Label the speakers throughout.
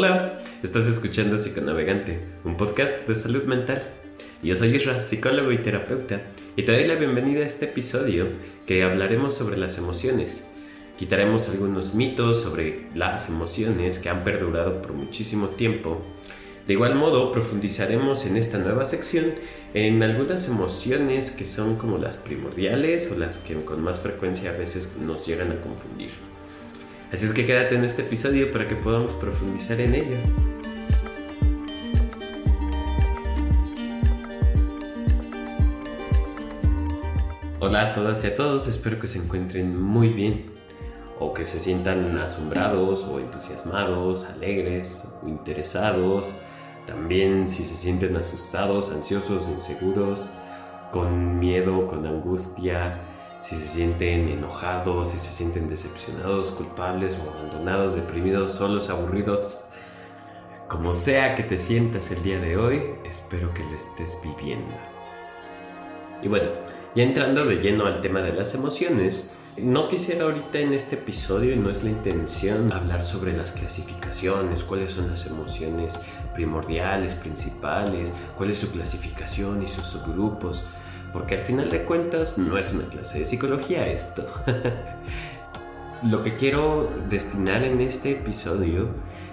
Speaker 1: Hola, estás escuchando Psiconavegante, un podcast de salud mental. Yo soy Isra, psicólogo y terapeuta, y te doy la bienvenida a este episodio que hablaremos sobre las emociones. Quitaremos algunos mitos sobre las emociones que han perdurado por muchísimo tiempo. De igual modo, profundizaremos en esta nueva sección en algunas emociones que son como las primordiales o las que con más frecuencia a veces nos llegan a confundir. Así es que quédate en este episodio para que podamos profundizar en ello. Hola a todas y a todos, espero que se encuentren muy bien o que se sientan asombrados o entusiasmados, alegres o interesados. También si se sienten asustados, ansiosos, inseguros, con miedo, con angustia, si se sienten enojados, si se sienten decepcionados, culpables o abandonados, deprimidos, solos, aburridos, como sea que te sientas el día de hoy, espero que lo estés viviendo. Y bueno, ya entrando de lleno al tema de las emociones, no quisiera ahorita en este episodio, no es la intención, hablar sobre las clasificaciones, cuáles son las emociones primordiales, principales, cuál es su clasificación y sus subgrupos porque al final de cuentas no es una clase de psicología esto. Lo que quiero destinar en este episodio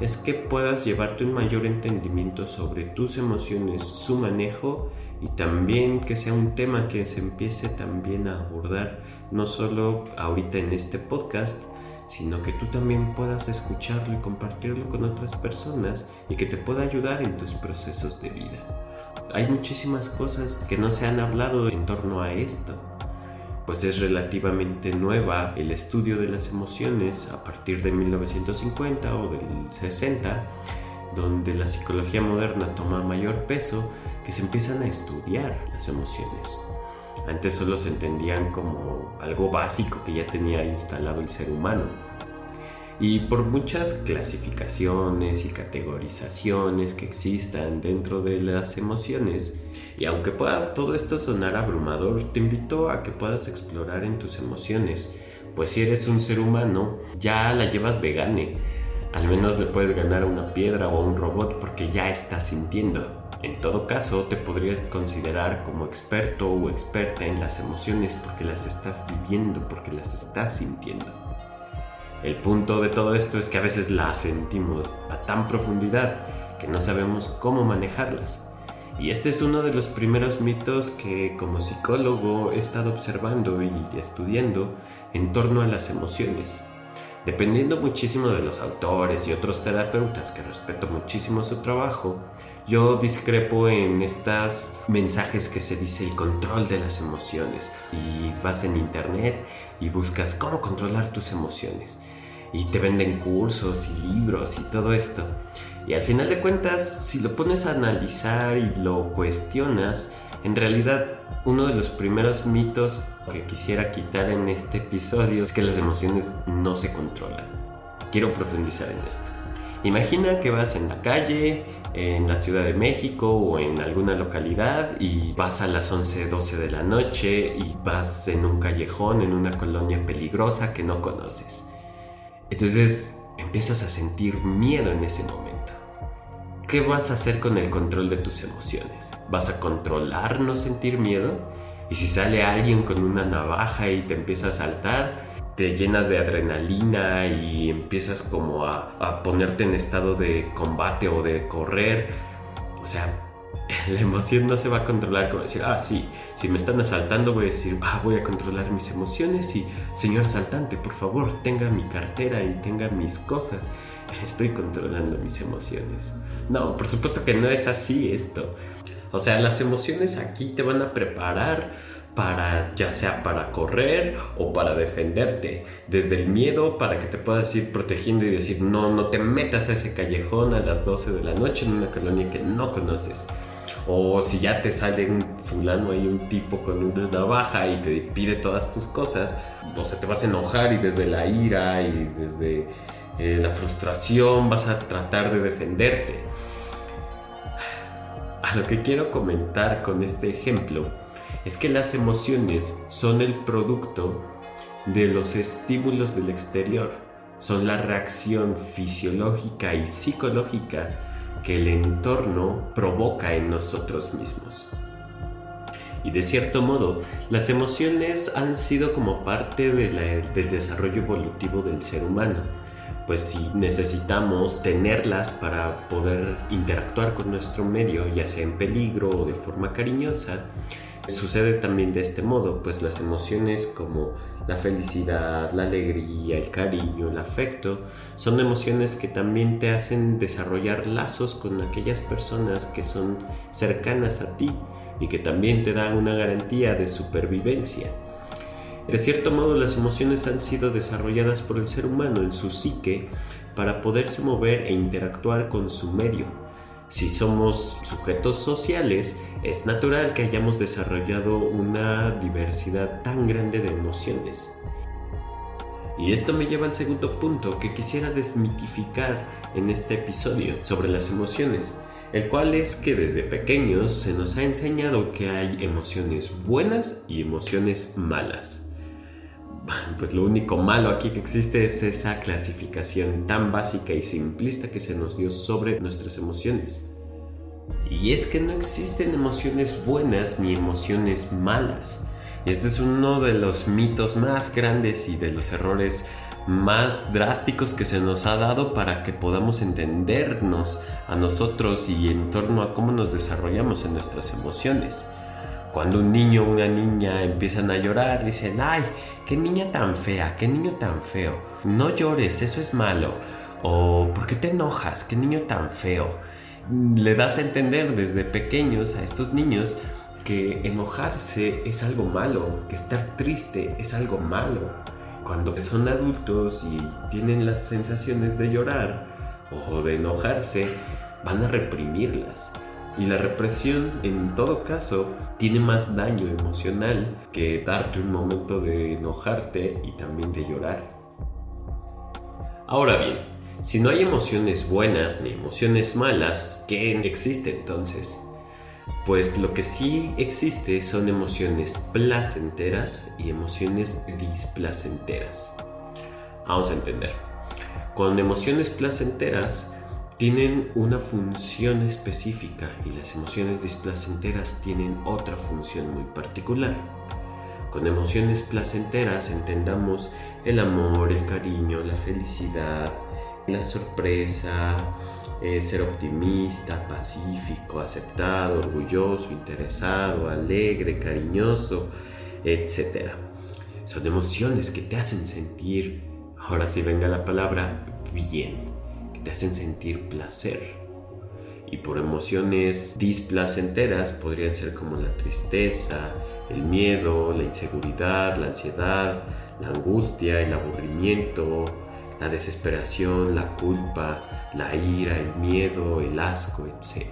Speaker 1: es que puedas llevarte un mayor entendimiento sobre tus emociones, su manejo y también que sea un tema que se empiece también a abordar no solo ahorita en este podcast, sino que tú también puedas escucharlo y compartirlo con otras personas y que te pueda ayudar en tus procesos de vida. Hay muchísimas cosas que no se han hablado en torno a esto, pues es relativamente nueva el estudio de las emociones a partir de 1950 o del 60, donde la psicología moderna toma mayor peso, que se empiezan a estudiar las emociones. Antes solo se entendían como algo básico que ya tenía instalado el ser humano y por muchas clasificaciones y categorizaciones que existan dentro de las emociones. Y aunque pueda todo esto sonar abrumador, te invito a que puedas explorar en tus emociones, pues si eres un ser humano, ya la llevas de gane. Al menos le puedes ganar a una piedra o a un robot porque ya estás sintiendo. En todo caso, te podrías considerar como experto o experta en las emociones porque las estás viviendo, porque las estás sintiendo. El punto de todo esto es que a veces las sentimos a tan profundidad que no sabemos cómo manejarlas. Y este es uno de los primeros mitos que como psicólogo he estado observando y estudiando en torno a las emociones. Dependiendo muchísimo de los autores y otros terapeutas que respeto muchísimo su trabajo, yo discrepo en estos mensajes que se dice el control de las emociones. Y vas en internet y buscas cómo controlar tus emociones y te venden cursos y libros y todo esto. Y al final de cuentas, si lo pones a analizar y lo cuestionas, en realidad uno de los primeros mitos que quisiera quitar en este episodio es que las emociones no se controlan. Quiero profundizar en esto. Imagina que vas en la calle, en la Ciudad de México o en alguna localidad y vas a las 11, 12 de la noche y vas en un callejón, en una colonia peligrosa que no conoces. Entonces empiezas a sentir miedo en ese momento. ¿Qué vas a hacer con el control de tus emociones? ¿Vas a controlar no sentir miedo? Y si sale alguien con una navaja y te empieza a saltar, te llenas de adrenalina y empiezas como a, a ponerte en estado de combate o de correr. O sea, la emoción no se va a controlar como decir, ah, sí, si me están asaltando voy a decir, ah, voy a controlar mis emociones y, señor asaltante, por favor, tenga mi cartera y tenga mis cosas. Estoy controlando mis emociones. No, por supuesto que no es así esto. O sea, las emociones aquí te van a preparar para ya sea para correr o para defenderte, desde el miedo para que te puedas ir protegiendo y decir no, no te metas a ese callejón a las 12 de la noche en una colonia que no conoces. O si ya te sale un fulano ahí, un tipo con una navaja y te pide todas tus cosas, o sea, te vas a enojar y desde la ira y desde eh, la frustración vas a tratar de defenderte. A lo que quiero comentar con este ejemplo es que las emociones son el producto de los estímulos del exterior. son la reacción fisiológica y psicológica que el entorno provoca en nosotros mismos. Y de cierto modo, las emociones han sido como parte del desarrollo evolutivo del ser humano. Pues si necesitamos tenerlas para poder interactuar con nuestro medio, ya sea en peligro o de forma cariñosa, sucede también de este modo, pues las emociones como la felicidad, la alegría, el cariño, el afecto, son emociones que también te hacen desarrollar lazos con aquellas personas que son cercanas a ti y que también te dan una garantía de supervivencia. De cierto modo, las emociones han sido desarrolladas por el ser humano en su psique para poderse mover e interactuar con su medio. Si somos sujetos sociales, es natural que hayamos desarrollado una diversidad tan grande de emociones. Y esto me lleva al segundo punto que quisiera desmitificar en este episodio sobre las emociones el cual es que desde pequeños se nos ha enseñado que hay emociones buenas y emociones malas. Pues lo único malo aquí que existe es esa clasificación tan básica y simplista que se nos dio sobre nuestras emociones. Y es que no existen emociones buenas ni emociones malas. Este es uno de los mitos más grandes y de los errores más drásticos que se nos ha dado para que podamos entendernos a nosotros y en torno a cómo nos desarrollamos en nuestras emociones. Cuando un niño o una niña empiezan a llorar, dicen, ay, qué niña tan fea, qué niño tan feo, no llores, eso es malo. O, ¿por qué te enojas? Qué niño tan feo. Le das a entender desde pequeños a estos niños que enojarse es algo malo, que estar triste es algo malo cuando son adultos y tienen las sensaciones de llorar o de enojarse, van a reprimirlas. Y la represión en todo caso tiene más daño emocional que darte un momento de enojarte y también de llorar. Ahora bien, si no hay emociones buenas ni emociones malas, ¿qué existe entonces? Pues lo que sí existe son emociones placenteras y emociones displacenteras. Vamos a entender. Con emociones placenteras tienen una función específica y las emociones displacenteras tienen otra función muy particular. Con emociones placenteras entendamos el amor, el cariño, la felicidad, la sorpresa, eh, ser optimista, pacífico, aceptado, orgulloso, interesado, alegre, cariñoso, etc. Son emociones que te hacen sentir, ahora sí venga la palabra, bien, te hacen sentir placer. Y por emociones displacenteras podrían ser como la tristeza, el miedo, la inseguridad, la ansiedad, la angustia, el aburrimiento, la desesperación, la culpa, la ira, el miedo, el asco, etc.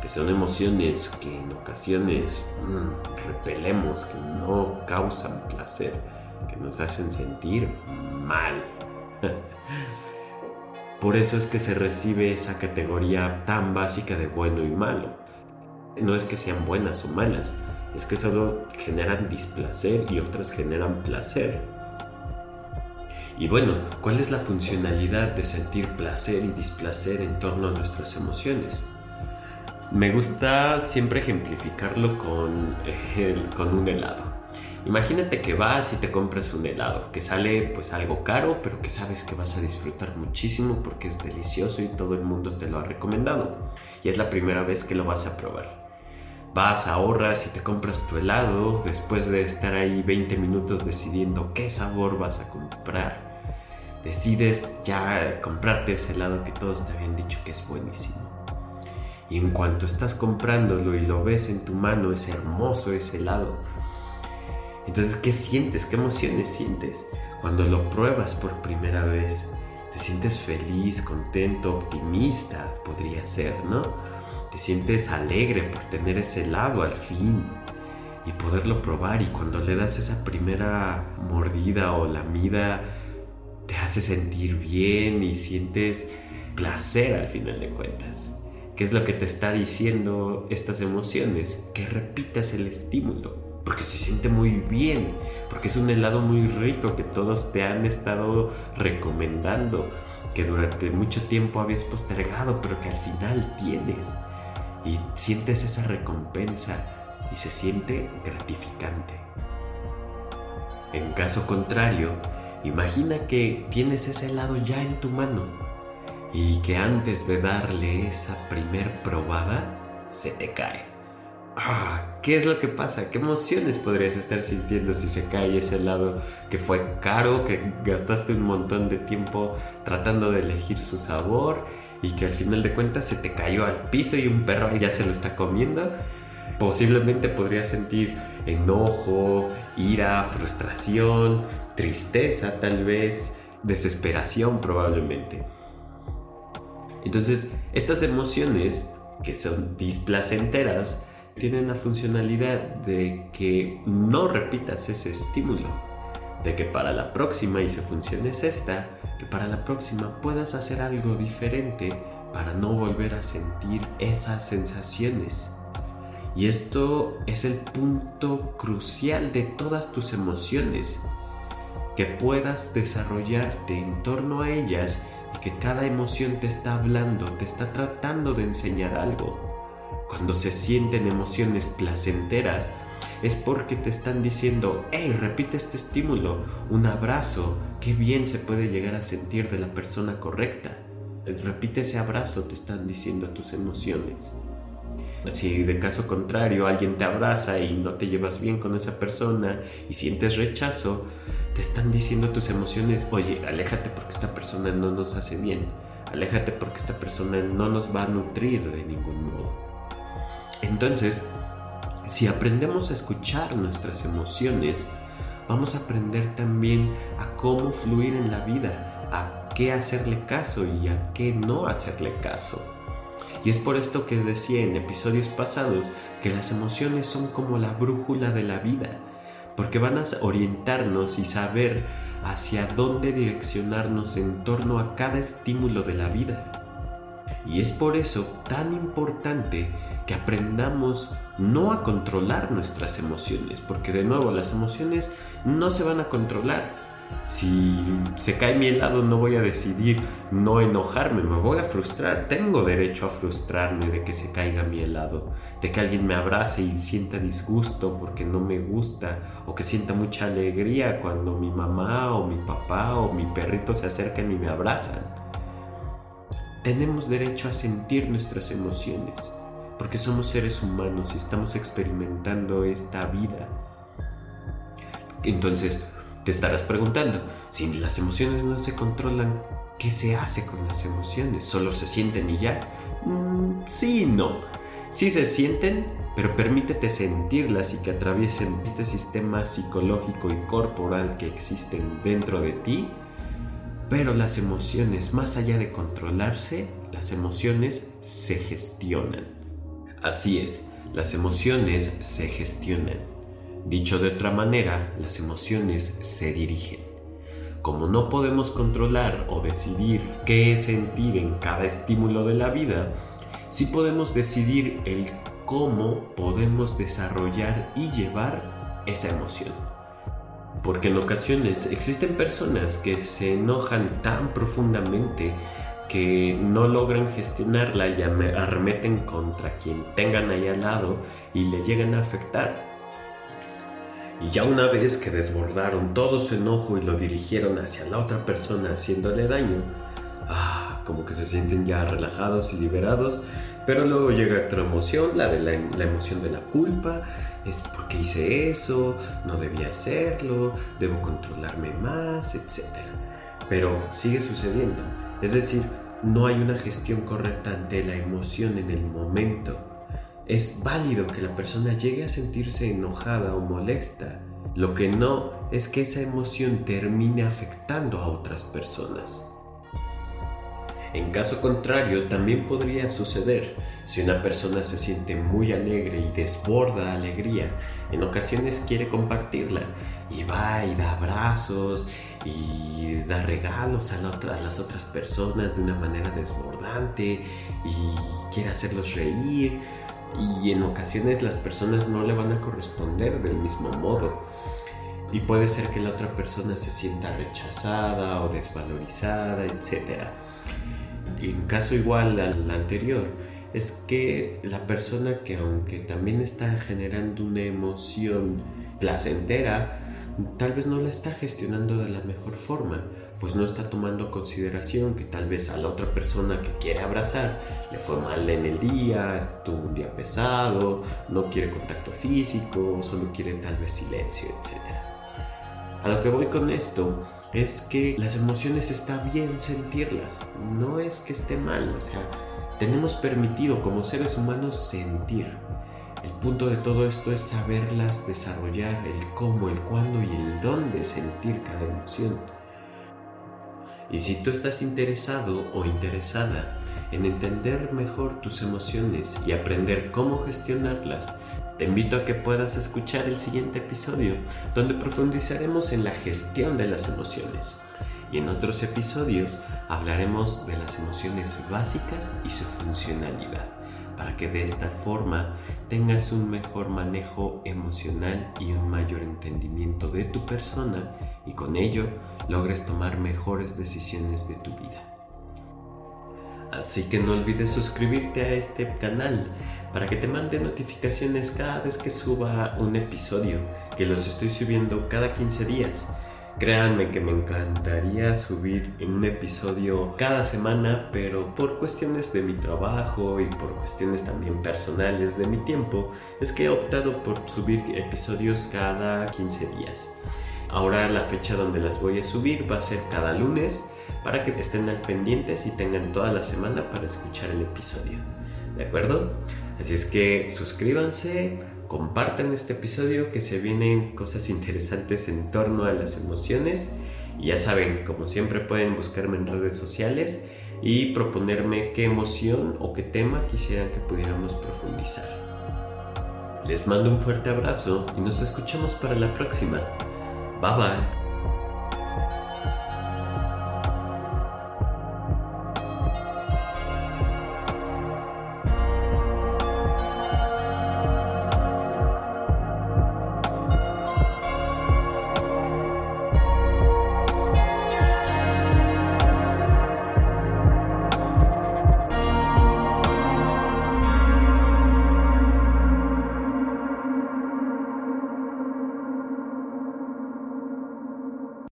Speaker 1: Que son emociones que en ocasiones mm, repelemos, que no causan placer, que nos hacen sentir mal. Por eso es que se recibe esa categoría tan básica de bueno y malo. No es que sean buenas o malas, es que solo generan displacer y otras generan placer. Y bueno, ¿cuál es la funcionalidad de sentir placer y displacer en torno a nuestras emociones? Me gusta siempre ejemplificarlo con, con un helado. Imagínate que vas y te compras un helado, que sale pues algo caro, pero que sabes que vas a disfrutar muchísimo porque es delicioso y todo el mundo te lo ha recomendado. Y es la primera vez que lo vas a probar. Vas, ahorras y te compras tu helado después de estar ahí 20 minutos decidiendo qué sabor vas a comprar. Decides ya comprarte ese helado que todos te habían dicho que es buenísimo. Y en cuanto estás comprándolo y lo ves en tu mano, es hermoso ese helado. Entonces, ¿qué sientes? ¿Qué emociones sientes? Cuando lo pruebas por primera vez, te sientes feliz, contento, optimista, podría ser, ¿no? te sientes alegre por tener ese helado al fin y poderlo probar y cuando le das esa primera mordida o lamida te hace sentir bien y sientes placer al final de cuentas. ¿Qué es lo que te está diciendo estas emociones? Que repitas el estímulo. Porque se siente muy bien, porque es un helado muy rico que todos te han estado recomendando, que durante mucho tiempo habías postergado, pero que al final tienes. Y sientes esa recompensa y se siente gratificante. En caso contrario, imagina que tienes ese helado ya en tu mano y que antes de darle esa primer probada, se te cae. Ah, ¿qué es lo que pasa? ¿Qué emociones podrías estar sintiendo si se cae ese helado que fue caro, que gastaste un montón de tiempo tratando de elegir su sabor y que al final de cuentas se te cayó al piso y un perro ya se lo está comiendo? Posiblemente podrías sentir enojo, ira, frustración, tristeza tal vez, desesperación probablemente. Entonces, estas emociones que son displacenteras tienen la funcionalidad de que no repitas ese estímulo, de que para la próxima, y su función es esta, que para la próxima puedas hacer algo diferente para no volver a sentir esas sensaciones. Y esto es el punto crucial de todas tus emociones, que puedas desarrollarte en torno a ellas y que cada emoción te está hablando, te está tratando de enseñar algo. Cuando se sienten emociones placenteras, es porque te están diciendo, hey, repite este estímulo, un abrazo, qué bien se puede llegar a sentir de la persona correcta. Repite ese abrazo, te están diciendo tus emociones. Si de caso contrario alguien te abraza y no te llevas bien con esa persona y sientes rechazo, te están diciendo tus emociones, oye, aléjate porque esta persona no nos hace bien, aléjate porque esta persona no nos va a nutrir de ningún modo. Entonces, si aprendemos a escuchar nuestras emociones, vamos a aprender también a cómo fluir en la vida, a qué hacerle caso y a qué no hacerle caso. Y es por esto que decía en episodios pasados que las emociones son como la brújula de la vida, porque van a orientarnos y saber hacia dónde direccionarnos en torno a cada estímulo de la vida. Y es por eso tan importante que aprendamos no a controlar nuestras emociones, porque de nuevo las emociones no se van a controlar. Si se cae mi helado no voy a decidir no enojarme, me voy a frustrar. Tengo derecho a frustrarme de que se caiga mi helado, de que alguien me abrace y sienta disgusto porque no me gusta, o que sienta mucha alegría cuando mi mamá o mi papá o mi perrito se acercan y me abrazan. Tenemos derecho a sentir nuestras emociones porque somos seres humanos y estamos experimentando esta vida. Entonces, te estarás preguntando, si las emociones no se controlan, ¿qué se hace con las emociones? ¿Solo se sienten y ya? Mm, sí y no. Sí se sienten, pero permítete sentirlas y que atraviesen este sistema psicológico y corporal que existen dentro de ti. Pero las emociones, más allá de controlarse, las emociones se gestionan. Así es, las emociones se gestionan. Dicho de otra manera, las emociones se dirigen. Como no podemos controlar o decidir qué sentir en cada estímulo de la vida, sí podemos decidir el cómo podemos desarrollar y llevar esa emoción. Porque en ocasiones existen personas que se enojan tan profundamente que no logran gestionarla y arremeten contra quien tengan ahí al lado y le llegan a afectar. Y ya una vez que desbordaron todo su enojo y lo dirigieron hacia la otra persona haciéndole daño, ah, como que se sienten ya relajados y liberados, pero luego llega otra emoción, la de la, emoción de la culpa, es porque hice eso, no debía hacerlo, debo controlarme más, etc. Pero sigue sucediendo es decir, no hay una gestión correcta ante la emoción en el momento. Es válido que la persona llegue a sentirse enojada o molesta. Lo que no es que esa emoción termine afectando a otras personas. En caso contrario, también podría suceder si una persona se siente muy alegre y desborda alegría, en ocasiones quiere compartirla y va y da abrazos y da regalos a, las otras personas de una manera desbordante y quiere hacerlos reír y en ocasiones las personas no le van a corresponder del mismo modo. Y puede ser que la otra persona se sienta rechazada o desvalorizada, etc. En caso igual al anterior, es que la persona que aunque también está generando una emoción placentera, tal vez no la está gestionando de la mejor forma, pues no está tomando consideración que tal vez a la otra persona que quiere abrazar le fue mal en el día, estuvo un día pesado, no quiere contacto físico, solo quiere tal vez silencio, etc. A lo que voy con esto es que las emociones está bien sentirlas, no es que esté mal, o sea, tenemos permitido como seres humanos sentir. El punto de todo esto es saberlas desarrollar, el cómo, el cuándo y el dónde sentir cada emoción. Y si tú estás interesado o interesada en entender mejor tus emociones y aprender cómo gestionarlas, te invito a que puedas escuchar el siguiente episodio donde profundizaremos en la gestión de las emociones y en otros episodios hablaremos de las emociones básicas y su funcionalidad, para que de esta forma tengas un mejor manejo emocional y un mayor entendimiento de tu persona y con ello logres tomar mejores decisiones de tu vida. Así que no olvides suscribirte a este canal para que te mande notificaciones cada vez que suba un episodio, que los estoy subiendo cada 15 días Créanme que me encantaría subir un episodio cada semana, pero por cuestiones de mi trabajo y por cuestiones también personales de mi tiempo, es que he optado por subir episodios cada 15 días. Ahora la fecha donde las voy a subir va a ser cada lunes para que estén al pendientes y tengan toda la semana para escuchar el episodio. ¿De acuerdo? Así es que suscríbanse, compartan este episodio que se vienen cosas interesantes en torno a las emociones. Y ya saben, como siempre pueden buscarme en redes sociales y proponerme qué emoción o qué tema quisieran que pudiéramos profundizar. Les mando un fuerte abrazo y nos escuchamos para la próxima. Bye bye.